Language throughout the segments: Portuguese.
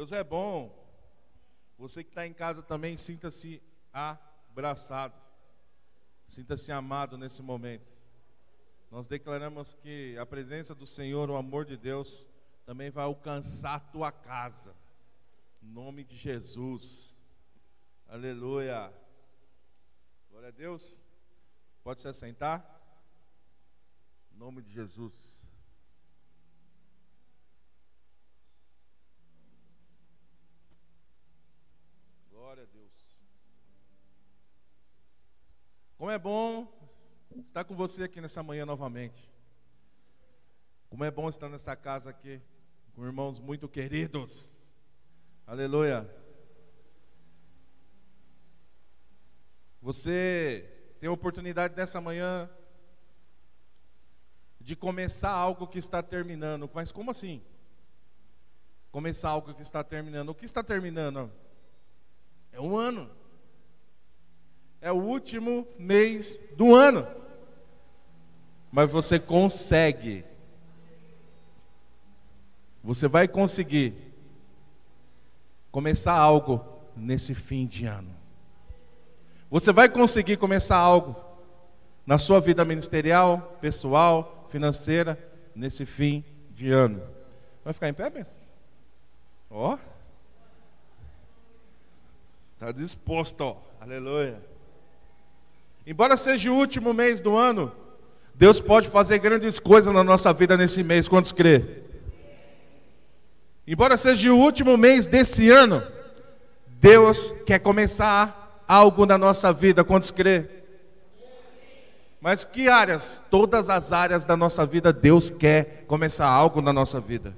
Deus é bom. Você que está em casa também, sinta-se abraçado. Sinta-se amado nesse momento. Nós declaramos que a presença do Senhor, o amor de Deus, também vai alcançar a tua casa. Em nome de Jesus. Aleluia. Glória a Deus. Pode se assentar? Em nome de Jesus. Glória a Deus. Como é bom estar com você aqui nessa manhã novamente. Como é bom estar nessa casa aqui, com irmãos muito queridos. Aleluia. Você tem a oportunidade nessa manhã de começar algo que está terminando. Mas como assim? Começar algo que está terminando. O que está terminando? É um ano. É o último mês do ano. Mas você consegue. Você vai conseguir começar algo nesse fim de ano. Você vai conseguir começar algo na sua vida ministerial, pessoal, financeira, nesse fim de ano. Vai ficar em pé, Bens? Ó. Está disposto, ó. aleluia. Embora seja o último mês do ano, Deus pode fazer grandes coisas na nossa vida nesse mês. Quantos crê? Embora seja o último mês desse ano, Deus quer começar algo na nossa vida. Quantos crê? Mas que áreas? Todas as áreas da nossa vida, Deus quer começar algo na nossa vida.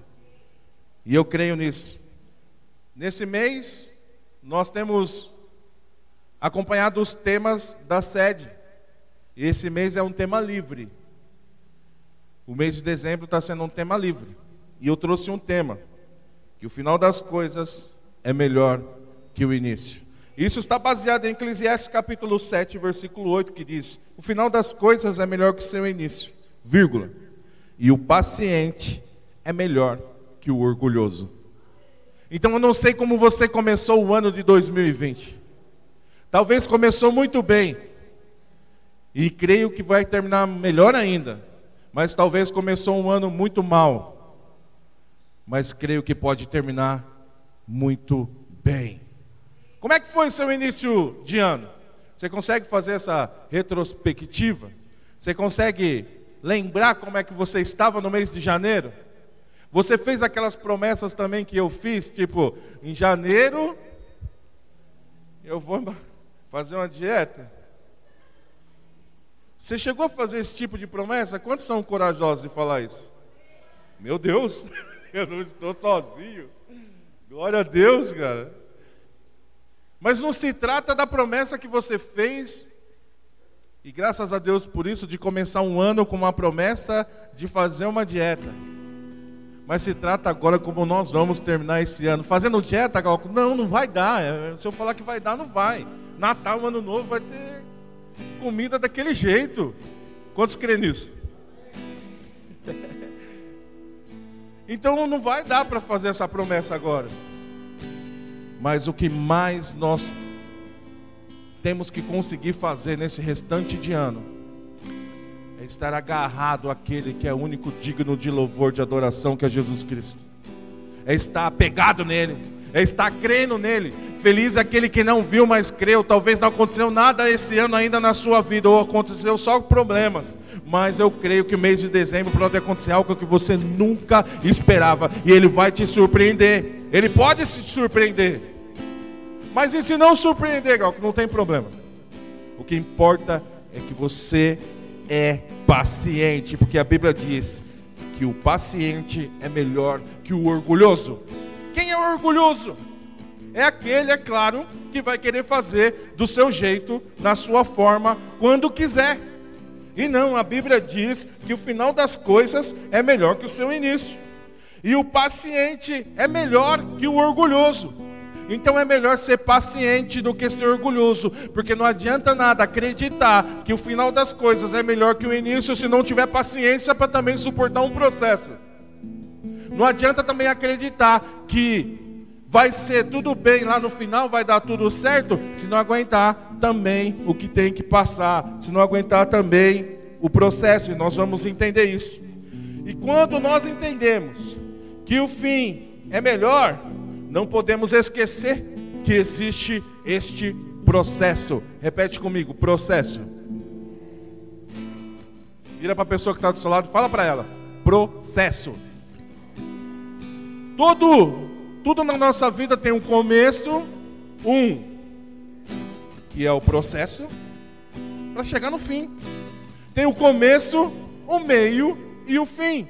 E eu creio nisso. Nesse mês, nós temos acompanhado os temas da sede. E esse mês é um tema livre. O mês de dezembro está sendo um tema livre. E eu trouxe um tema: que o final das coisas é melhor que o início. Isso está baseado em Eclesiastes capítulo 7, versículo 8, que diz: O final das coisas é melhor que seu início, vírgula. E o paciente é melhor que o orgulhoso. Então eu não sei como você começou o ano de 2020. Talvez começou muito bem. E creio que vai terminar melhor ainda. Mas talvez começou um ano muito mal. Mas creio que pode terminar muito bem. Como é que foi seu início de ano? Você consegue fazer essa retrospectiva? Você consegue lembrar como é que você estava no mês de janeiro? Você fez aquelas promessas também que eu fiz, tipo, em janeiro eu vou fazer uma dieta. Você chegou a fazer esse tipo de promessa? Quantos são corajosos de falar isso? Meu Deus, eu não estou sozinho. Glória a Deus, cara. Mas não se trata da promessa que você fez, e graças a Deus por isso, de começar um ano com uma promessa de fazer uma dieta. Mas se trata agora como nós vamos terminar esse ano. Fazendo dieta, Galco? Não, não vai dar. É, se eu falar que vai dar, não vai. Natal, Ano Novo, vai ter comida daquele jeito. Quantos creem nisso? Então não vai dar para fazer essa promessa agora. Mas o que mais nós temos que conseguir fazer nesse restante de ano é estar agarrado àquele que é o único digno de louvor, de adoração, que é Jesus Cristo. É estar apegado nele, é estar crendo nele. Feliz é aquele que não viu, mas creu. Talvez não aconteceu nada esse ano ainda na sua vida, ou aconteceu só problemas. Mas eu creio que o mês de dezembro pode acontecer algo que você nunca esperava. E ele vai te surpreender. Ele pode se surpreender. Mas e se não surpreender, Gal, que não tem problema. O que importa é que você é paciente, porque a Bíblia diz que o paciente é melhor que o orgulhoso. Quem é orgulhoso? É aquele, é claro, que vai querer fazer do seu jeito, na sua forma, quando quiser. E não, a Bíblia diz que o final das coisas é melhor que o seu início. E o paciente é melhor que o orgulhoso. Então é melhor ser paciente do que ser orgulhoso, porque não adianta nada acreditar que o final das coisas é melhor que o início se não tiver paciência para também suportar um processo. Não adianta também acreditar que vai ser tudo bem lá no final, vai dar tudo certo, se não aguentar também o que tem que passar, se não aguentar também o processo, e nós vamos entender isso. E quando nós entendemos que o fim é melhor, não podemos esquecer que existe este processo. Repete comigo: processo. Vira para a pessoa que está do seu lado, fala para ela: processo. Tudo, tudo na nossa vida tem um começo, um, que é o processo, para chegar no fim. Tem o começo, o meio e o fim.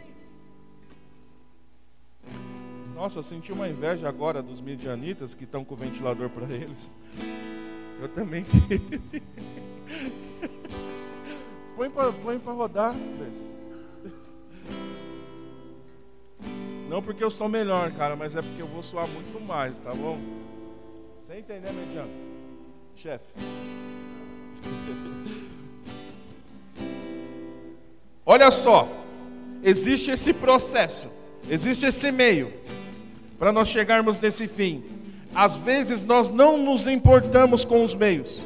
Nossa, eu senti uma inveja agora dos medianitas que estão com o ventilador para eles. Eu também. põe para rodar. Não porque eu sou melhor, cara, mas é porque eu vou suar muito mais, tá bom? Você entender, mediano? Chefe. Olha só, existe esse processo, existe esse meio para nós chegarmos nesse fim. Às vezes nós não nos importamos com os meios,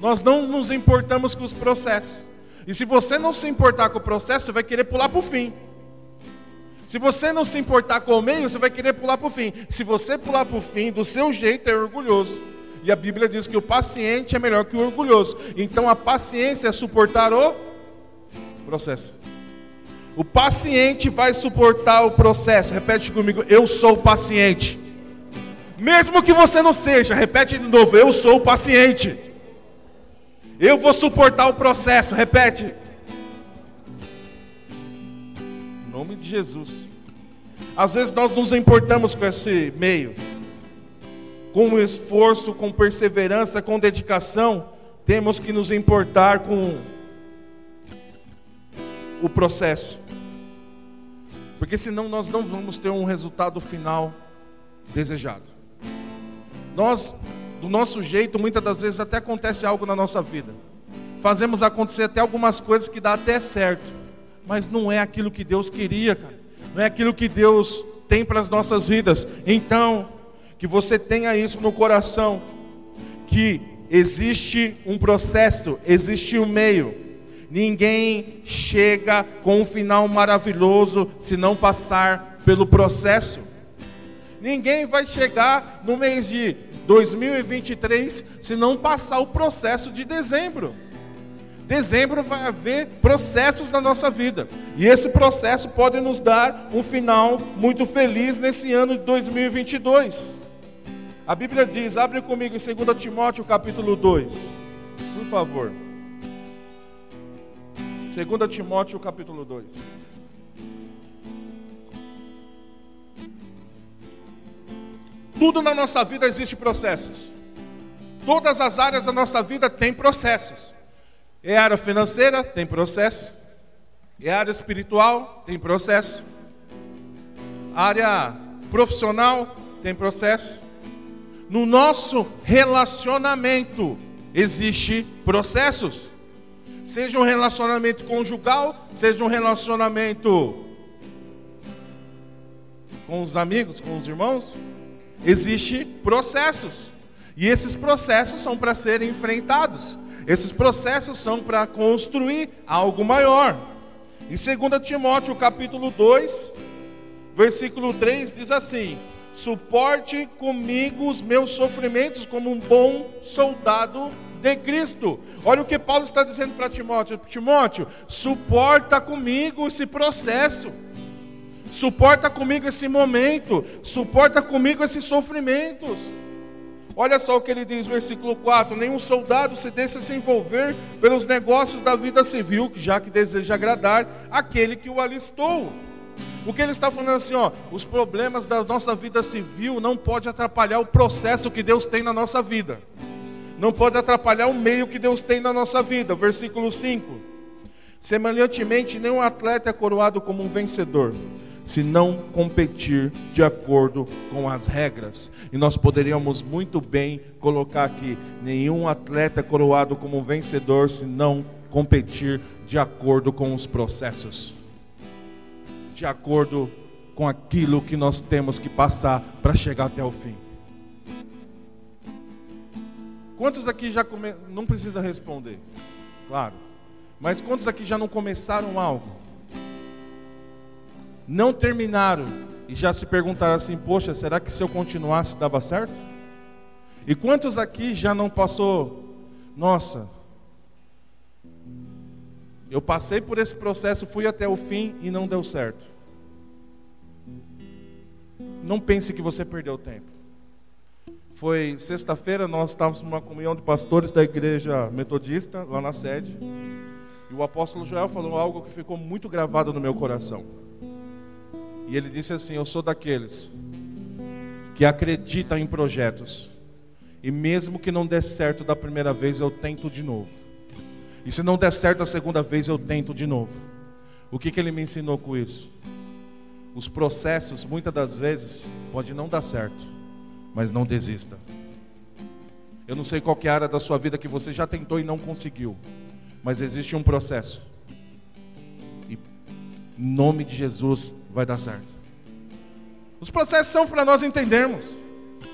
nós não nos importamos com os processos. E se você não se importar com o processo, você vai querer pular para o fim. Se você não se importar com o meio, você vai querer pular para o fim. Se você pular para o fim, do seu jeito é orgulhoso. E a Bíblia diz que o paciente é melhor que o orgulhoso. Então a paciência é suportar o processo. O paciente vai suportar o processo. Repete comigo: eu sou paciente. Mesmo que você não seja, repete de novo: eu sou paciente. Eu vou suportar o processo. Repete. Nome de Jesus. Às vezes nós nos importamos com esse meio. Com esforço, com perseverança, com dedicação, temos que nos importar com o processo. Porque senão nós não vamos ter um resultado final desejado. Nós, do nosso jeito, muitas das vezes até acontece algo na nossa vida. Fazemos acontecer até algumas coisas que dá até certo, mas não é aquilo que Deus queria, cara. Não é aquilo que Deus tem para as nossas vidas. Então, que você tenha isso no coração, que existe um processo, existe um meio Ninguém chega com um final maravilhoso se não passar pelo processo. Ninguém vai chegar no mês de 2023 se não passar o processo de dezembro. Dezembro vai haver processos na nossa vida. E esse processo pode nos dar um final muito feliz nesse ano de 2022. A Bíblia diz, abre comigo em 2 Timóteo capítulo 2. Por favor. 2 Timóteo capítulo 2. Tudo na nossa vida existe processos. Todas as áreas da nossa vida têm processos. É área financeira, tem processo. É área espiritual, tem processo. Área profissional, tem processo. No nosso relacionamento existe processos. Seja um relacionamento conjugal, seja um relacionamento com os amigos, com os irmãos, existe processos. E esses processos são para serem enfrentados. Esses processos são para construir algo maior. Em 2 Timóteo, capítulo 2, versículo 3 diz assim: Suporte comigo os meus sofrimentos como um bom soldado de Cristo. Olha o que Paulo está dizendo para Timóteo: Timóteo, suporta comigo esse processo, suporta comigo esse momento, suporta comigo esses sofrimentos. Olha só o que ele diz, versículo 4: Nenhum soldado se deixa se envolver pelos negócios da vida civil, já que deseja agradar aquele que o alistou. O que ele está falando assim, ó, os problemas da nossa vida civil não pode atrapalhar o processo que Deus tem na nossa vida não pode atrapalhar o meio que Deus tem na nossa vida. Versículo 5. Semelhantemente, nenhum atleta é coroado como um vencedor, se não competir de acordo com as regras. E nós poderíamos muito bem colocar aqui: nenhum atleta coroado como vencedor, se não competir de acordo com os processos, de acordo com aquilo que nós temos que passar para chegar até o fim. Quantos aqui já come... não precisa responder? Claro. Mas quantos aqui já não começaram algo? Não terminaram e já se perguntaram assim: "Poxa, será que se eu continuasse dava certo?" E quantos aqui já não passou? Nossa, eu passei por esse processo, fui até o fim e não deu certo. Não pense que você perdeu tempo. Foi sexta-feira, nós estávamos numa comunhão de pastores da igreja metodista, lá na sede. E o apóstolo Joel falou algo que ficou muito gravado no meu coração. E ele disse assim: Eu sou daqueles que acreditam em projetos. E mesmo que não dê certo da primeira vez, eu tento de novo. E se não der certo a segunda vez, eu tento de novo. O que, que ele me ensinou com isso? Os processos, muitas das vezes, pode não dar certo mas não desista. Eu não sei qual é a área da sua vida que você já tentou e não conseguiu, mas existe um processo. E em nome de Jesus vai dar certo. Os processos são para nós entendermos.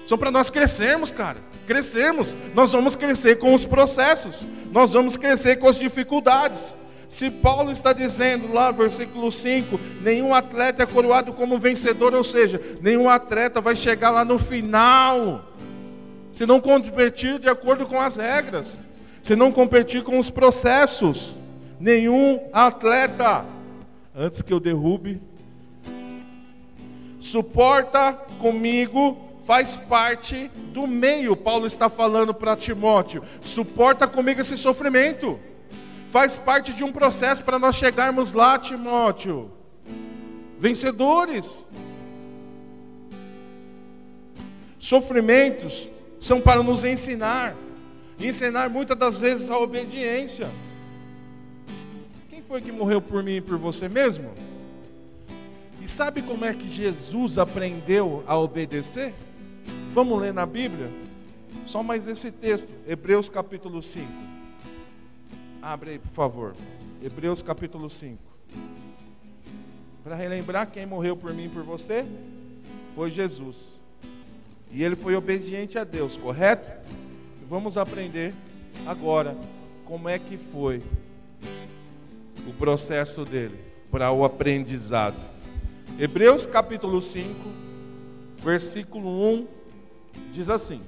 São para nós crescermos, cara. Crescermos. Nós vamos crescer com os processos. Nós vamos crescer com as dificuldades. Se Paulo está dizendo lá, versículo 5, nenhum atleta é coroado como vencedor, ou seja, nenhum atleta vai chegar lá no final, se não competir de acordo com as regras, se não competir com os processos. Nenhum atleta, antes que eu derrube, suporta comigo faz parte do meio. Paulo está falando para Timóteo: suporta comigo esse sofrimento faz parte de um processo para nós chegarmos lá, Timóteo. Vencedores. Sofrimentos são para nos ensinar, ensinar muitas das vezes a obediência. Quem foi que morreu por mim e por você mesmo? E sabe como é que Jesus aprendeu a obedecer? Vamos ler na Bíblia? Só mais esse texto, Hebreus capítulo 5. Abre aí, por favor. Hebreus capítulo 5. Para relembrar quem morreu por mim e por você, foi Jesus. E ele foi obediente a Deus, correto? Vamos aprender agora como é que foi o processo dele para o aprendizado. Hebreus capítulo 5, versículo 1 diz assim: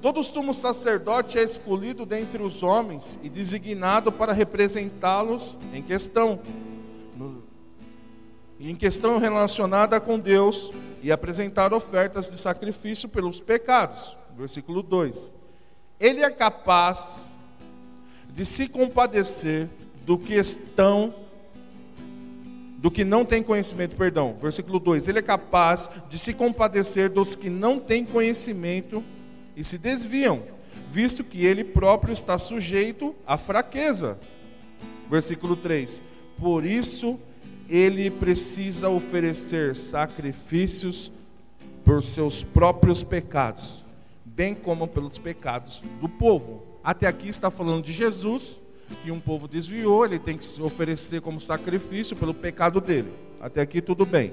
Todo sumo sacerdote é escolhido dentre os homens e designado para representá-los em questão, em questão relacionada com Deus e apresentar ofertas de sacrifício pelos pecados. Versículo 2. Ele é capaz de se compadecer do que estão do que não tem conhecimento, perdão. Versículo 2. Ele é capaz de se compadecer dos que não têm conhecimento e se desviam, visto que ele próprio está sujeito à fraqueza. Versículo 3: Por isso ele precisa oferecer sacrifícios por seus próprios pecados, bem como pelos pecados do povo. Até aqui está falando de Jesus, que um povo desviou, ele tem que se oferecer como sacrifício pelo pecado dele. Até aqui tudo bem.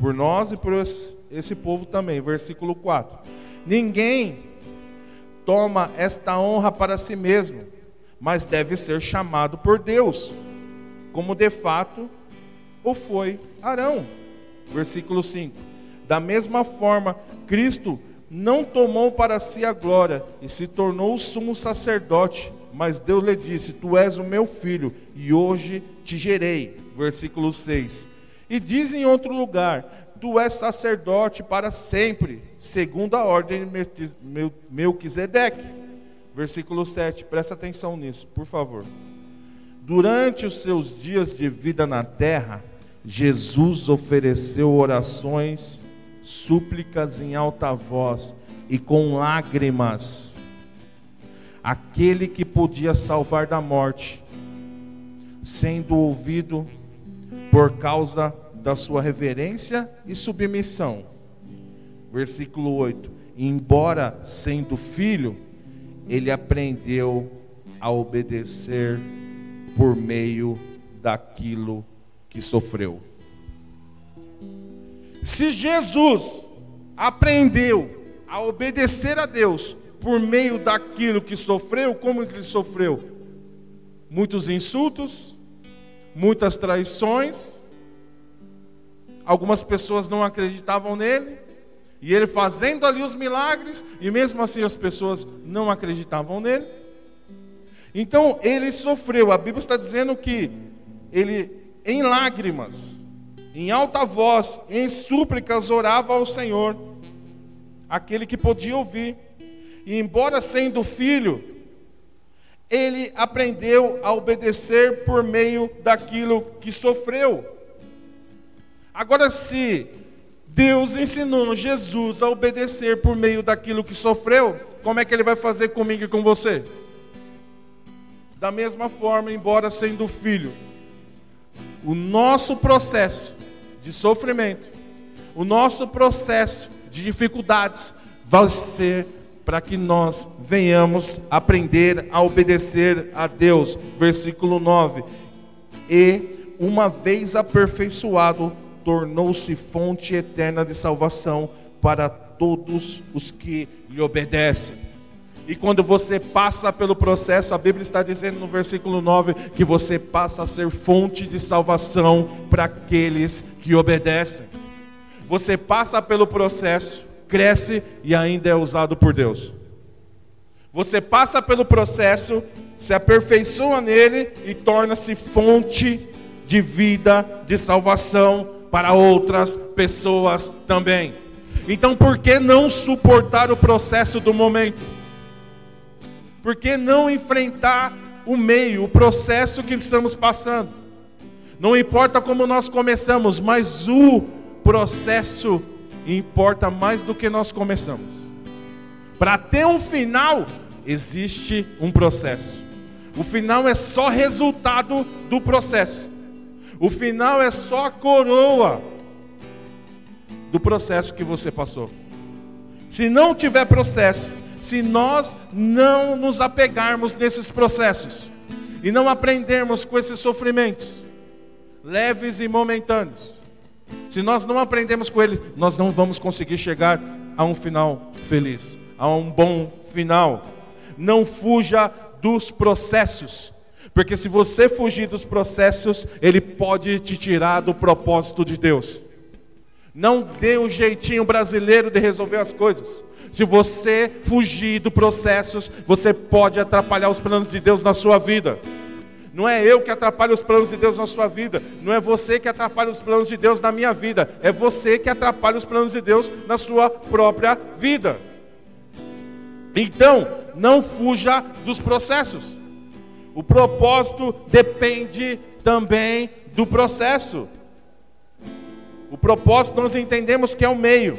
Por nós e por esse, povo também. Versículo 4. Ninguém toma esta honra para si mesmo, mas deve ser chamado por Deus, como de fato o foi Arão. Versículo 5. Da mesma forma, Cristo não tomou para si a glória e se tornou o sumo sacerdote, mas Deus lhe disse: Tu és o meu filho, e hoje te gerei. Versículo 6. E diz em outro lugar: tu és sacerdote para sempre, segundo a ordem de Melquisedeque. Versículo 7, presta atenção nisso, por favor. Durante os seus dias de vida na terra, Jesus ofereceu orações, súplicas em alta voz e com lágrimas. Aquele que podia salvar da morte, sendo ouvido por causa da sua reverência e submissão. Versículo 8: Embora sendo filho, ele aprendeu a obedecer por meio daquilo que sofreu. Se Jesus aprendeu a obedecer a Deus por meio daquilo que sofreu, como que ele sofreu? Muitos insultos, muitas traições, algumas pessoas não acreditavam nele, e ele fazendo ali os milagres, e mesmo assim as pessoas não acreditavam nele. Então ele sofreu, a Bíblia está dizendo que ele, em lágrimas, em alta voz, em súplicas, orava ao Senhor, aquele que podia ouvir. E embora sendo filho, ele aprendeu a obedecer por meio daquilo que sofreu. Agora, se Deus ensinou Jesus a obedecer por meio daquilo que sofreu, como é que ele vai fazer comigo e com você? Da mesma forma, embora sendo filho, o nosso processo de sofrimento, o nosso processo de dificuldades vai ser para que nós venhamos aprender a obedecer a Deus. Versículo 9. E uma vez aperfeiçoado, tornou-se fonte eterna de salvação para todos os que lhe obedecem. E quando você passa pelo processo, a Bíblia está dizendo no versículo 9 que você passa a ser fonte de salvação para aqueles que obedecem. Você passa pelo processo, cresce e ainda é usado por Deus. Você passa pelo processo, se aperfeiçoa nele e torna-se fonte de vida, de salvação para outras pessoas também. Então, por que não suportar o processo do momento? Por que não enfrentar o meio, o processo que estamos passando? Não importa como nós começamos, mas o processo importa mais do que nós começamos. Para ter um final, existe um processo. O final é só resultado do processo. O final é só a coroa do processo que você passou. Se não tiver processo, se nós não nos apegarmos nesses processos e não aprendermos com esses sofrimentos, leves e momentâneos, se nós não aprendemos com ele, nós não vamos conseguir chegar a um final feliz, a um bom final. Não fuja dos processos, porque se você fugir dos processos, ele pode te tirar do propósito de Deus. Não dê o jeitinho brasileiro de resolver as coisas. Se você fugir do processos, você pode atrapalhar os planos de Deus na sua vida. Não é eu que atrapalho os planos de Deus na sua vida. Não é você que atrapalha os planos de Deus na minha vida. É você que atrapalha os planos de Deus na sua própria vida. Então, não fuja dos processos. O propósito depende também do processo. O propósito nós entendemos que é o meio.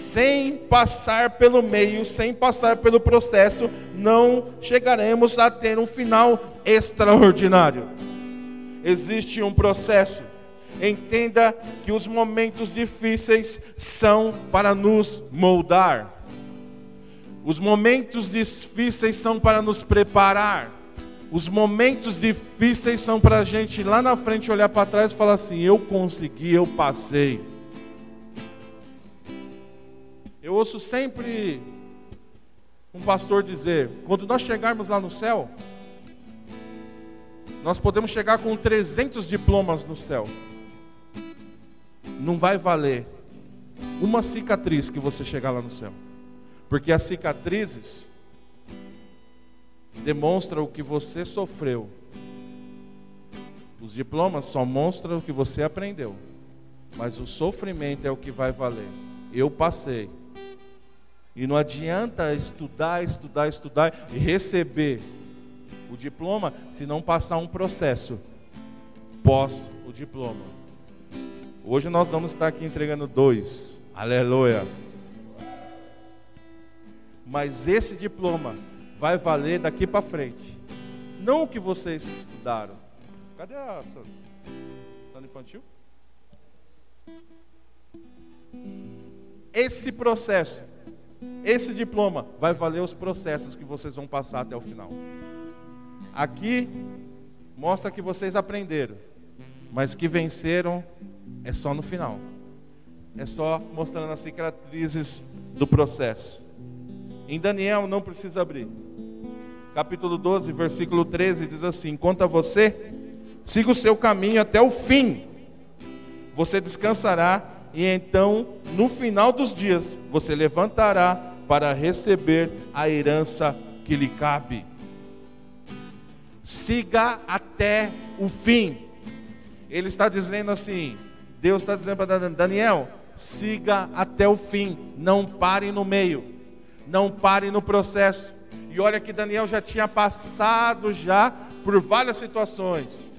Sem passar pelo meio, sem passar pelo processo, não chegaremos a ter um final extraordinário. Existe um processo. Entenda que os momentos difíceis são para nos moldar. Os momentos difíceis são para nos preparar. Os momentos difíceis são para a gente lá na frente olhar para trás e falar assim: eu consegui, eu passei. Eu ouço sempre um pastor dizer: quando nós chegarmos lá no céu, nós podemos chegar com 300 diplomas no céu. Não vai valer uma cicatriz que você chegar lá no céu. Porque as cicatrizes demonstra o que você sofreu. Os diplomas só mostram o que você aprendeu. Mas o sofrimento é o que vai valer. Eu passei. E não adianta estudar, estudar, estudar e receber o diploma se não passar um processo pós o diploma. Hoje nós vamos estar aqui entregando dois. Aleluia. Mas esse diploma vai valer daqui para frente. Não o que vocês estudaram. Cadê a Sandra? Tá infantil? Esse processo, esse diploma, vai valer os processos que vocês vão passar até o final. Aqui mostra que vocês aprenderam, mas que venceram é só no final. É só mostrando as cicatrizes do processo. Em Daniel, não precisa abrir. Capítulo 12, versículo 13 diz assim: Quanto a você, siga o seu caminho até o fim. Você descansará e então, no final dos dias, você levantará para receber a herança que lhe cabe. Siga até o fim. Ele está dizendo assim: Deus está dizendo para Daniel, siga até o fim, não pare no meio, não pare no processo. E olha que Daniel já tinha passado já por várias situações.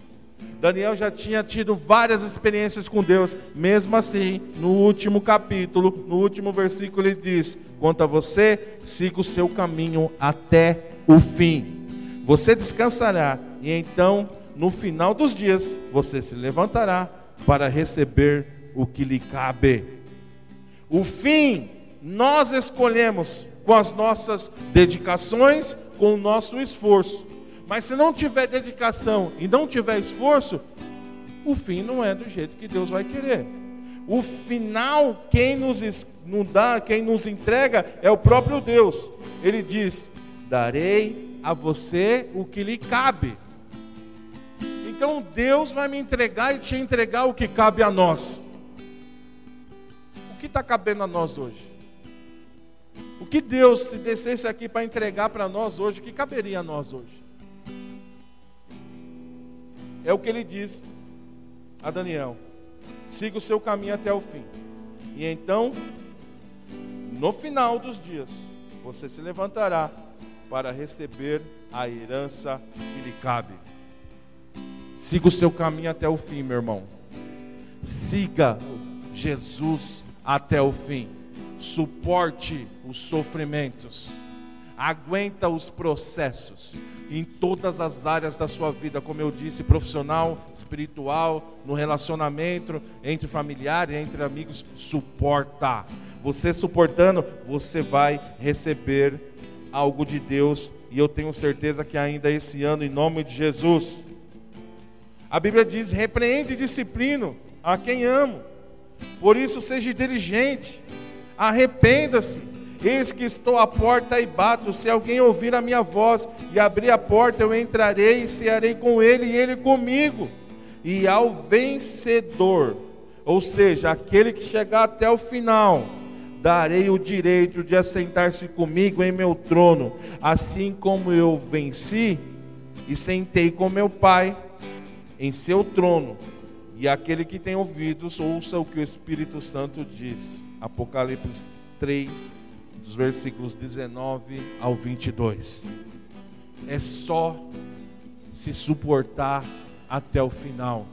Daniel já tinha tido várias experiências com Deus, mesmo assim, no último capítulo, no último versículo, ele diz: Quanto a você, siga o seu caminho até o fim. Você descansará, e então, no final dos dias, você se levantará para receber o que lhe cabe. O fim nós escolhemos com as nossas dedicações, com o nosso esforço. Mas se não tiver dedicação e não tiver esforço, o fim não é do jeito que Deus vai querer. O final, quem nos, dá, quem nos entrega, é o próprio Deus. Ele diz: Darei a você o que lhe cabe. Então Deus vai me entregar e te entregar o que cabe a nós. O que está cabendo a nós hoje? O que Deus, se descesse aqui para entregar para nós hoje, o que caberia a nós hoje? É o que ele diz a Daniel: siga o seu caminho até o fim. E então, no final dos dias, você se levantará para receber a herança que lhe cabe. Siga o seu caminho até o fim, meu irmão. Siga Jesus até o fim. Suporte os sofrimentos. Aguenta os processos em todas as áreas da sua vida, como eu disse, profissional, espiritual, no relacionamento, entre familiares, entre amigos, suporta. Você suportando, você vai receber algo de Deus, e eu tenho certeza que ainda esse ano, em nome de Jesus. A Bíblia diz: repreende e disciplino a quem amo, por isso seja inteligente, arrependa-se Eis que estou à porta e bato. Se alguém ouvir a minha voz e abrir a porta, eu entrarei e cearei com ele e ele comigo. E ao vencedor, ou seja, aquele que chegar até o final, darei o direito de assentar-se comigo em meu trono, assim como eu venci e sentei com meu Pai em seu trono. E aquele que tem ouvidos, ouça o que o Espírito Santo diz. Apocalipse 3, dos versículos 19 ao 22. É só se suportar até o final.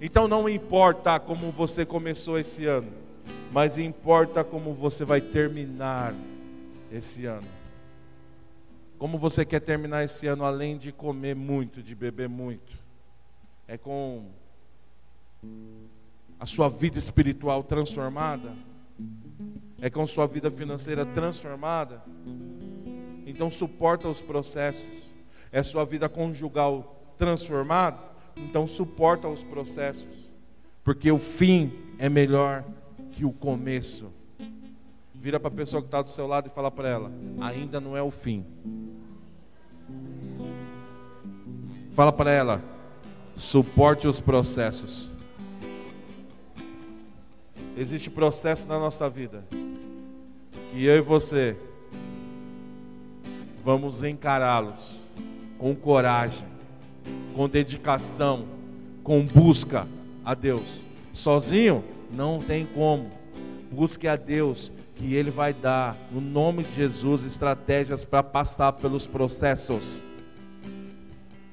Então não importa como você começou esse ano, mas importa como você vai terminar esse ano. Como você quer terminar esse ano além de comer muito, de beber muito? É com a sua vida espiritual transformada? É com sua vida financeira transformada, então suporta os processos. É sua vida conjugal transformada, então suporta os processos. Porque o fim é melhor que o começo. Vira para a pessoa que está do seu lado e fala para ela: ainda não é o fim. Fala para ela: suporte os processos. Existe processo na nossa vida que eu e você vamos encará-los com coragem, com dedicação, com busca a Deus. Sozinho não tem como. Busque a Deus, que Ele vai dar, no nome de Jesus, estratégias para passar pelos processos,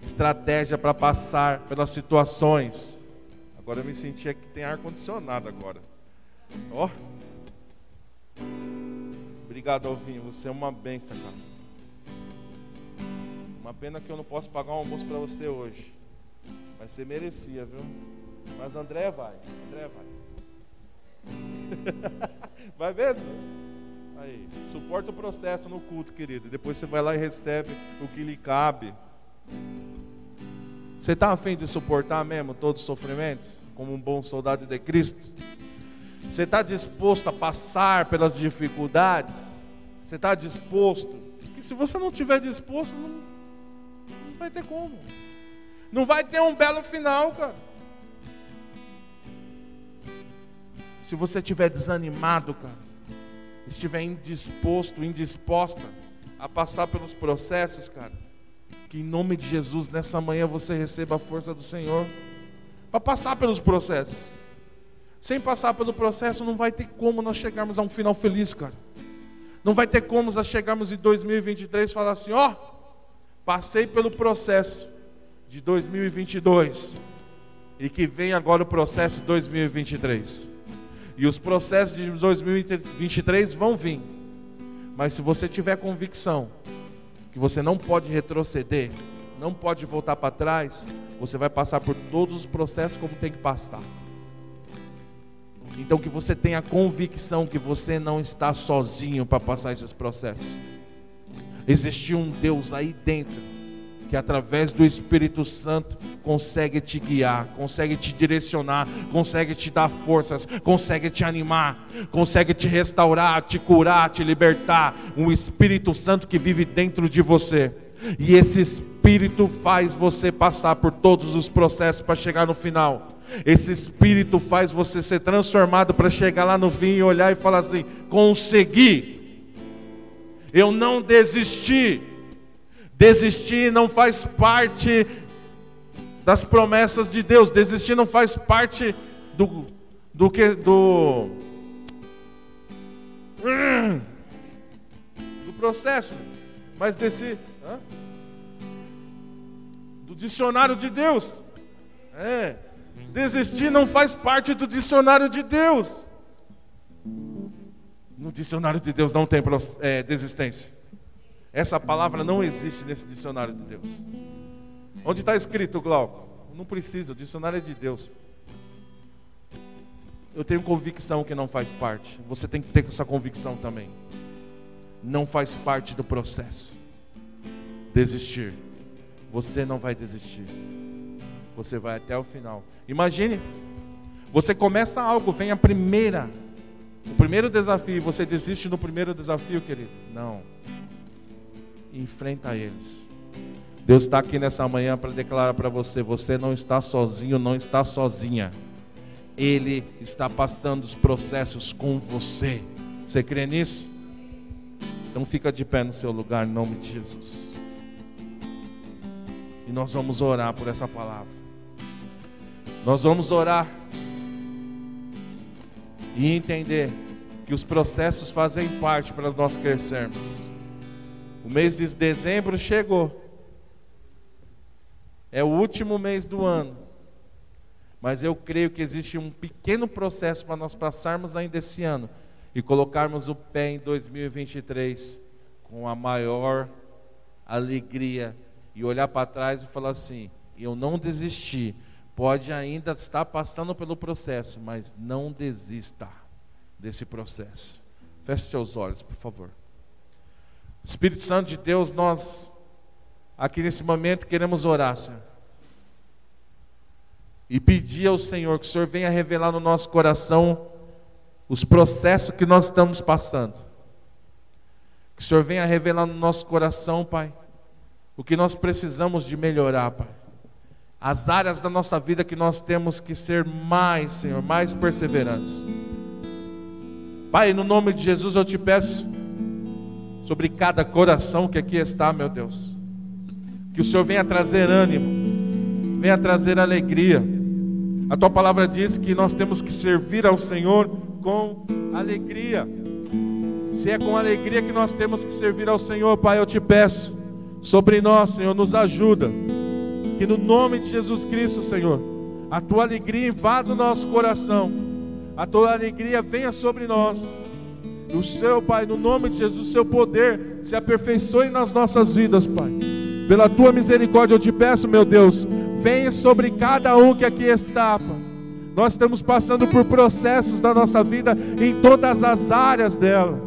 estratégia para passar pelas situações. Agora eu me senti que tem ar condicionado agora. Ó. Oh. Obrigado, Alvinho. Você é uma benção, cara. Uma pena que eu não posso pagar um almoço para você hoje. Mas você merecia, viu? Mas André vai. André vai. vai mesmo? Aí, suporta o processo no culto, querido. Depois você vai lá e recebe o que lhe cabe. Você está afim de suportar mesmo todos os sofrimentos? Como um bom soldado de Cristo? Você está disposto a passar pelas dificuldades? Você está disposto? Porque se você não estiver disposto, não, não vai ter como. Não vai ter um belo final, cara. Se você estiver desanimado, cara, estiver indisposto, indisposta a passar pelos processos, cara, que em nome de Jesus, nessa manhã você receba a força do Senhor para passar pelos processos. Sem passar pelo processo, não vai ter como nós chegarmos a um final feliz, cara. Não vai ter como nós chegarmos em 2023 e falar assim: ó, passei pelo processo de 2022 e que vem agora o processo de 2023. E os processos de 2023 vão vir. Mas se você tiver convicção que você não pode retroceder, não pode voltar para trás, você vai passar por todos os processos como tem que passar. Então que você tenha convicção que você não está sozinho para passar esses processos. Existe um Deus aí dentro que através do Espírito Santo consegue te guiar, consegue te direcionar, consegue te dar forças, consegue te animar, consegue te restaurar, te curar, te libertar. Um Espírito Santo que vive dentro de você. E esse Espírito faz você passar por todos os processos para chegar no final. Esse Espírito faz você ser transformado para chegar lá no fim e olhar e falar assim: consegui, eu não desisti. Desistir não faz parte das promessas de Deus. Desistir não faz parte do do que do do processo, mas do dicionário de Deus. É. Desistir não faz parte do dicionário de Deus. No dicionário de Deus não tem é, desistência. Essa palavra não existe nesse dicionário de Deus. Onde está escrito, Glauco? Não precisa, o dicionário é de Deus. Eu tenho convicção que não faz parte. Você tem que ter essa convicção também. Não faz parte do processo. Desistir. Você não vai desistir. Você vai até o final. Imagine, você começa algo, vem a primeira, o primeiro desafio, você desiste no primeiro desafio, querido? Não enfrenta eles. Deus está aqui nessa manhã para declarar para você: você não está sozinho, não está sozinha. Ele está passando os processos com você. Você crê nisso? Então fica de pé no seu lugar em nome de Jesus. E nós vamos orar por essa palavra. Nós vamos orar e entender que os processos fazem parte para nós crescermos. O mês de dezembro chegou. É o último mês do ano. Mas eu creio que existe um pequeno processo para nós passarmos ainda esse ano e colocarmos o pé em 2023 com a maior alegria e olhar para trás e falar assim: eu não desisti. Pode ainda estar passando pelo processo, mas não desista desse processo. Feche seus olhos, por favor. Espírito Santo de Deus, nós aqui nesse momento queremos orar, Senhor. E pedir ao Senhor que o Senhor venha revelar no nosso coração os processos que nós estamos passando. Que o Senhor venha revelar no nosso coração, Pai, o que nós precisamos de melhorar, Pai. As áreas da nossa vida que nós temos que ser mais, Senhor, mais perseverantes. Pai, no nome de Jesus eu te peço sobre cada coração que aqui está, meu Deus. Que o Senhor venha trazer ânimo, venha trazer alegria. A tua palavra diz que nós temos que servir ao Senhor com alegria. Se é com alegria que nós temos que servir ao Senhor, Pai, eu te peço, sobre nós, Senhor, nos ajuda. Que no nome de Jesus Cristo, Senhor, a tua alegria invada o nosso coração, a tua alegria venha sobre nós o seu, Pai, no nome de Jesus, o seu poder se aperfeiçoe nas nossas vidas, Pai. Pela tua misericórdia eu te peço, meu Deus, venha sobre cada um que aqui está, Pai. Nós estamos passando por processos da nossa vida em todas as áreas dela.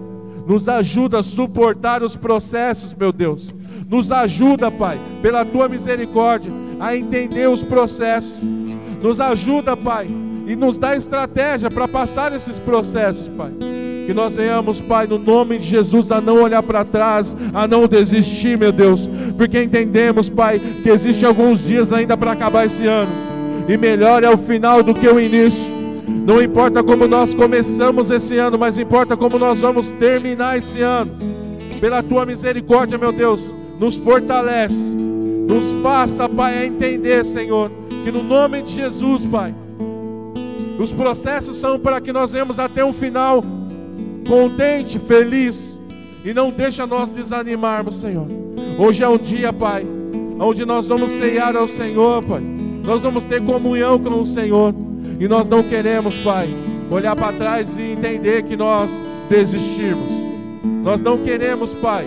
Nos ajuda a suportar os processos, meu Deus. Nos ajuda, Pai, pela tua misericórdia, a entender os processos. Nos ajuda, Pai, e nos dá estratégia para passar esses processos, Pai. Que nós venhamos, Pai, no nome de Jesus, a não olhar para trás, a não desistir, meu Deus, porque entendemos, Pai, que existem alguns dias ainda para acabar esse ano, e melhor é o final do que o início. Não importa como nós começamos esse ano, mas importa como nós vamos terminar esse ano. Pela tua misericórdia, meu Deus, nos fortalece, nos faça, Pai, a entender, Senhor, que no nome de Jesus, Pai, os processos são para que nós venhamos até um final contente, feliz, e não deixa nós desanimarmos, Senhor. Hoje é um dia, Pai, onde nós vamos ceiar ao Senhor, Pai. Nós vamos ter comunhão com o Senhor. E nós não queremos, Pai, olhar para trás e entender que nós desistimos. Nós não queremos, Pai,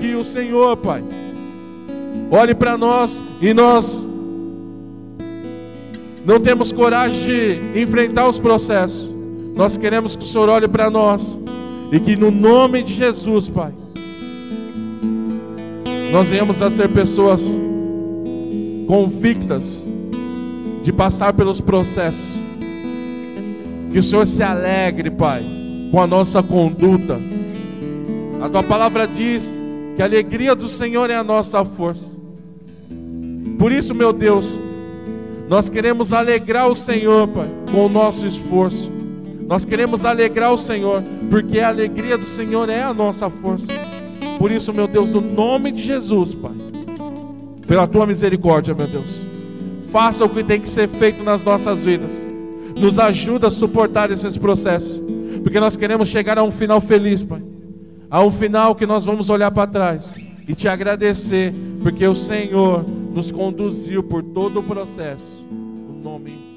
que o Senhor, Pai, olhe para nós e nós não temos coragem de enfrentar os processos. Nós queremos que o Senhor olhe para nós e que no nome de Jesus, Pai, nós venhamos a ser pessoas convictas de passar pelos processos. Que o Senhor se alegre, Pai, com a nossa conduta. A tua palavra diz que a alegria do Senhor é a nossa força. Por isso, meu Deus, nós queremos alegrar o Senhor, Pai, com o nosso esforço. Nós queremos alegrar o Senhor, porque a alegria do Senhor é a nossa força. Por isso, meu Deus, no nome de Jesus, Pai, pela tua misericórdia, meu Deus, faça o que tem que ser feito nas nossas vidas. Nos ajuda a suportar esses processos, porque nós queremos chegar a um final feliz, Pai. A um final que nós vamos olhar para trás e te agradecer, porque o Senhor nos conduziu por todo o processo. No nome